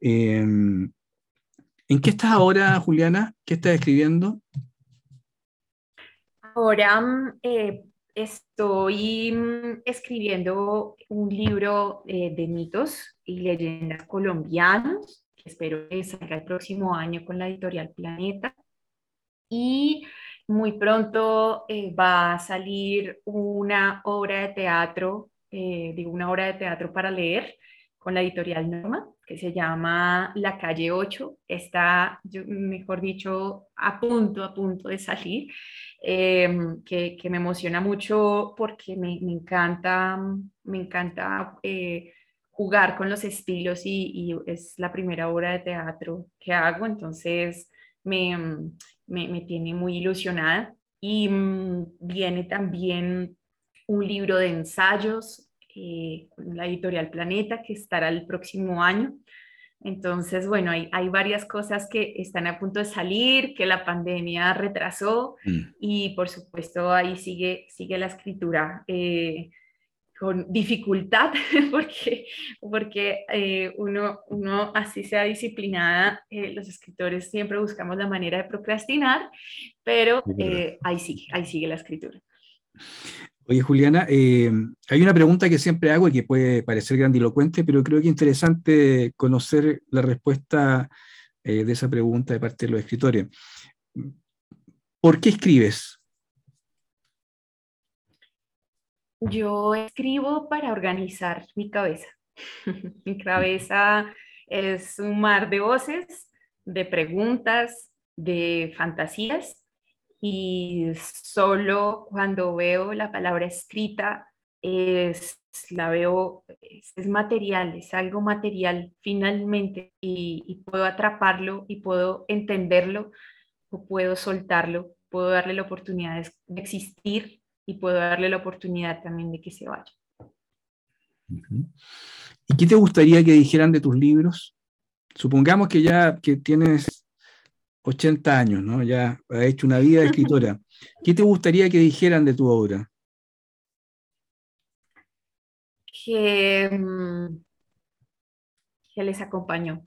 Em, ¿En qué estás ahora, Juliana? ¿Qué estás escribiendo? Ahora eh, Estoy mm, escribiendo un libro eh, de mitos y leyendas colombianos, que espero que salga el próximo año con la editorial Planeta. Y muy pronto eh, va a salir una obra de teatro, eh, de una obra de teatro para leer con la editorial Norma, que se llama La Calle 8. Está, mejor dicho, a punto, a punto de salir, em, que, me emociona mucho porque me, encanta, me encanta eh, jugar con los estilos y, es la primera obra de teatro que hago, entonces me, me, tiene muy ilusionada. Y mm, viene también un libro de ensayos eh, con la editorial Planeta, que estará el próximo año. Entonces, bueno, hay, hay, varias cosas que están a punto de salir, que la pandemia retrasó mm. y por supuesto ahí sigue, sigue la escritura eh, con dificultad [laughs] porque, porque eh, uno, uno, así sea disciplinada, los escritores siempre buscamos la manera de procrastinar, pero ahí sigue, ahí sigue la escritura. Oye, Juliana, eh, hay una pregunta que siempre hago y que puede parecer grandilocuente, pero creo que es interesante conocer la respuesta eh, de esa pregunta de parte de los escritores. ¿Por qué escribes? Yo escribo para organizar mi cabeza. [laughs] mi cabeza es un mar de voces, de preguntas, de fantasías y solo cuando veo la palabra escrita es, la veo, es, material, es algo material finalmente y, puedo atraparlo y puedo entenderlo o puedo soltarlo, puedo darle la oportunidad de existir y puedo darle la oportunidad también de que se vaya. ¿Y qué te gustaría que dijeran de tus libros? Supongamos que ya que tienes 80 años, ¿no? Ya ha hecho una vida de escritora. [laughs] ¿Qué te gustaría que dijeran de tu obra? Que, mm, que les acompañó.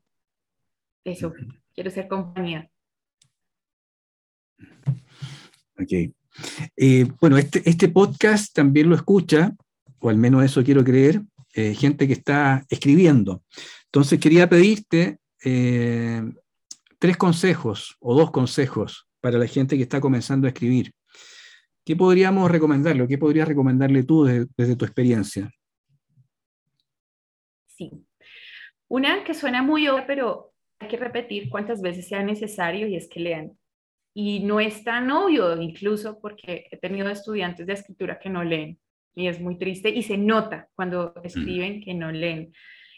Eso, quiero ser compañía. Ok. Eh, bueno, este, este, podcast también lo escucha, o al menos eso quiero creer, eh, gente que está escribiendo. Entonces quería pedirte eh, tres consejos o dos consejos para la gente que está comenzando a escribir. ¿Qué podríamos recomendarle? ¿Qué podrías recomendarle tú desde, tu experiencia? Sí. Una que suena muy obvia, pero hay que repetir cuántas veces sea necesario y es que lean. Y no es tan obvio, incluso porque he tenido estudiantes de escritura que no leen y es muy triste y se nota cuando escriben que no leen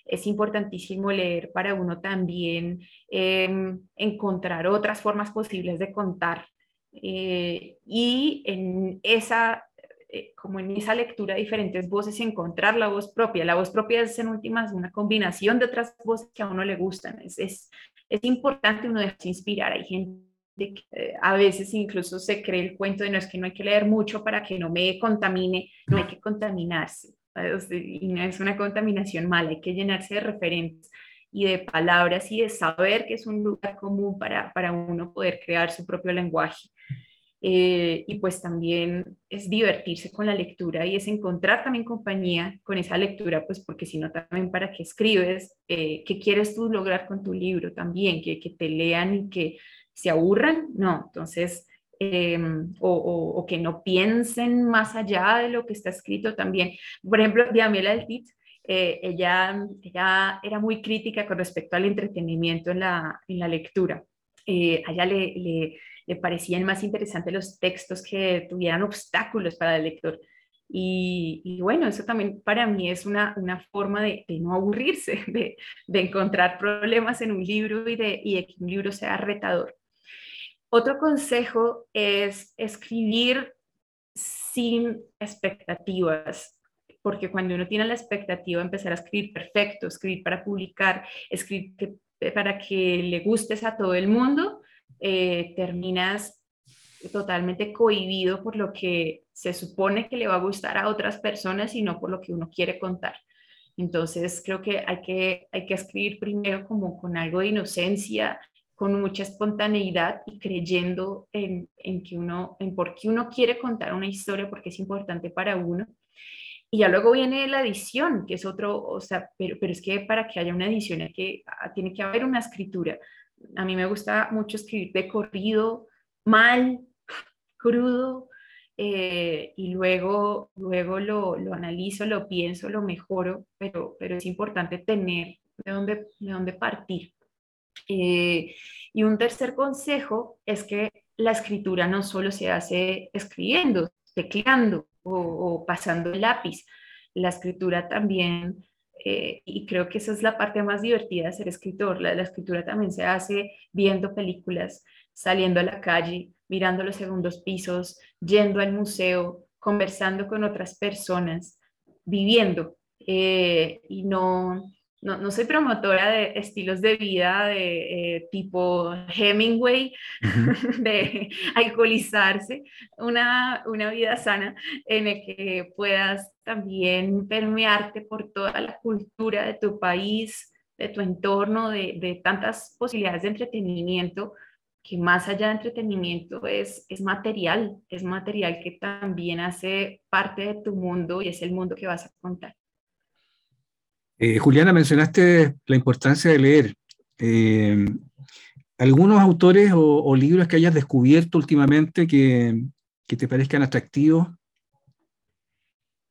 es importantísimo leer para uno también em, encontrar otras formas posibles de contar. Eh, y en esa, eh, como en esa lectura de diferentes voces, encontrar la voz propia. La voz propia es en últimas una combinación de otras voces que a uno le gustan. Es, es, es importante uno dejarse inspirar. Hay gente que eh, a veces incluso se cree el cuento de no es que no hay que leer mucho para que no me contamine, no hay que contaminarse y no es una contaminación mala, hay que llenarse de referentes y de palabras y de saber que es un lugar común para, para uno poder crear su propio lenguaje. Eh, y pues también es divertirse con la lectura y es encontrar también compañía con esa lectura, pues porque si no también para qué escribes, eh, qué quieres tú lograr con tu libro también, que, que te lean y que se aburran, no, entonces Em, o, que no piensen más allá de lo que está escrito también. Por ejemplo, Diamela del eh, ella, ella era muy crítica con respecto al entretenimiento en la, en la lectura. Eh, a ella le, le, parecían más interesantes los textos que tuvieran obstáculos para el lector. Y, bueno, eso también para mí es una, una forma de, de, no aburrirse, [laughs] de, de, encontrar problemas en un libro y de, y de que un libro sea retador. Otro consejo es escribir sin expectativas, porque cuando uno tiene la expectativa de empezar a escribir perfecto, escribir para publicar, escribir para que le gustes a todo el mundo, eh, terminas totalmente cohibido por lo que se supone que le va a gustar a otras personas y no por lo que uno quiere contar. Entonces creo que hay que, hay que escribir primero como con algo de inocencia, con mucha espontaneidad y creyendo en, en, que uno, en por qué uno quiere contar una historia, porque es importante para uno. Y ya luego viene la edición, que es otro, o sea, pero, pero es que para que haya una edición hay que, ah, tiene que haber una escritura. A mí me gusta mucho escribir de corrido, mal, crudo, eh, y luego, luego lo, lo, analizo, lo pienso, lo mejoro, pero, pero es importante tener de dónde, de dónde partir. Eh, y un tercer consejo es que la escritura no solo se hace escribiendo, tecleando o, pasando el lápiz. La escritura también, eh, y creo que esa es la parte más divertida de ser escritor, la, escritura también se hace viendo películas, saliendo a la calle, mirando los segundos pisos, yendo al museo, conversando con otras personas, viviendo. Eh, y no, no, no, soy promotora de estilos de vida de eh, tipo Hemingway, [laughs] de alcoholizarse, una, una vida sana en la que puedas también permearte por toda la cultura de tu país, de tu entorno, de, de tantas posibilidades de entretenimiento, que más allá de entretenimiento es, es material, es material que también hace parte de tu mundo y es el mundo que vas a contar. Eh, Juliana, mencionaste la importancia de leer. Eh, ¿Algunos autores o, libros que hayas descubierto últimamente que, te parezcan atractivos?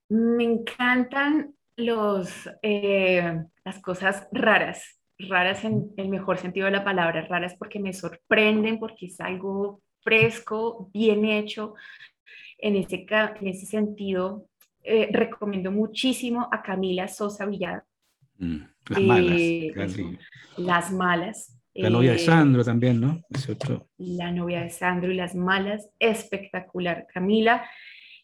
Me encantan los, eh, las cosas raras, raras en el mejor sentido de la palabra, raras porque me sorprenden, porque es algo fresco, bien hecho. En ese, en ese sentido, recomiendo muchísimo a Camila Sosa Villada. Mm, las malas. Eh, las malas. La novia de eh, Sandro también, ¿no? La novia de Sandro y las malas, espectacular. Camila,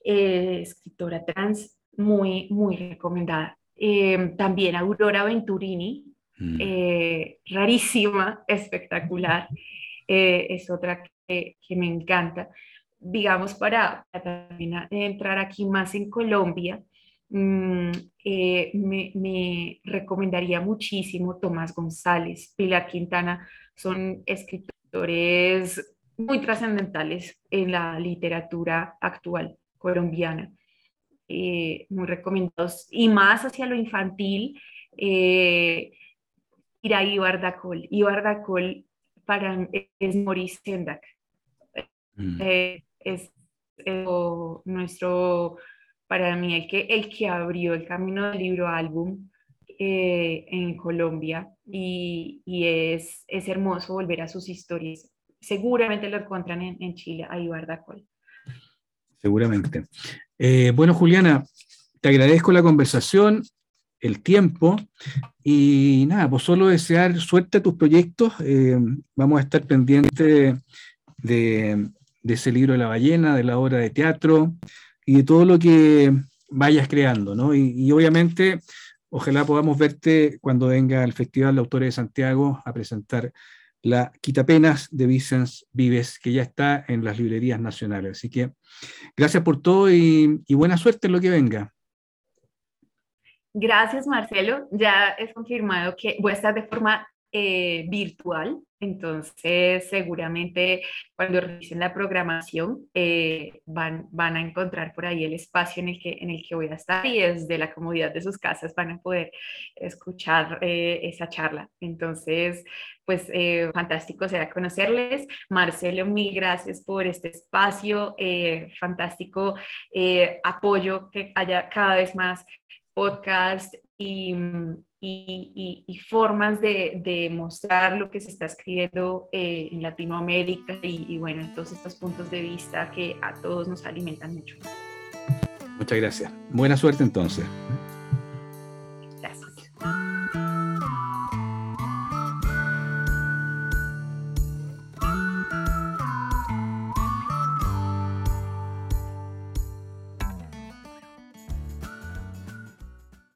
eh, escritora trans, muy, muy recomendada. también Aurora Venturini, mm. rarísima, espectacular. es otra que, que, me encanta. Digamos, para, para entrar aquí más en Colombia, eh, me, recomendaría muchísimo Tomás González, Pilar Quintana, son escritores muy trascendentales en la literatura actual colombiana, eh, muy recomendados, y más hacia lo infantil, eh, Iraí Bardacol. Y Bardacol para es Maurice Sendak. Mm. Eh, es nuestro para mí el que, el que abrió el camino del libro álbum eh, en Colombia y, y, es, es hermoso volver a sus historias. Seguramente lo encuentran en, en Chile, ahí Bardacol. Seguramente. Eh, bueno, Juliana, te agradezco la conversación, el tiempo y nada, pues solo desear suerte a tus proyectos. Eh, vamos a estar pendientes de, de ese libro de la ballena, de la obra de teatro, y de todo lo que vayas creando, ¿no? Y, obviamente, ojalá podamos verte cuando venga al Festival de Autores de Santiago a presentar la Quitapenas de Vicens Vives, que ya está en las librerías nacionales. Así que gracias por todo y, buena suerte en lo que venga. Gracias, Marcelo. Ya es confirmado que voy a de forma eh, virtual, entonces seguramente cuando revisen la programación eh, van, van a encontrar por ahí el espacio en el, que, en el que voy a estar y desde la comodidad de sus casas van a poder escuchar eh, esa charla. Entonces, pues fantástico será conocerles. Marcelo, mil gracias por este espacio, fantástico apoyo que haya cada vez más podcast y y, formas de, mostrar lo que se está escribiendo eh, en Latinoamérica y, bueno, todos estos puntos de vista que a todos nos alimentan mucho. Muchas gracias. Buena suerte entonces.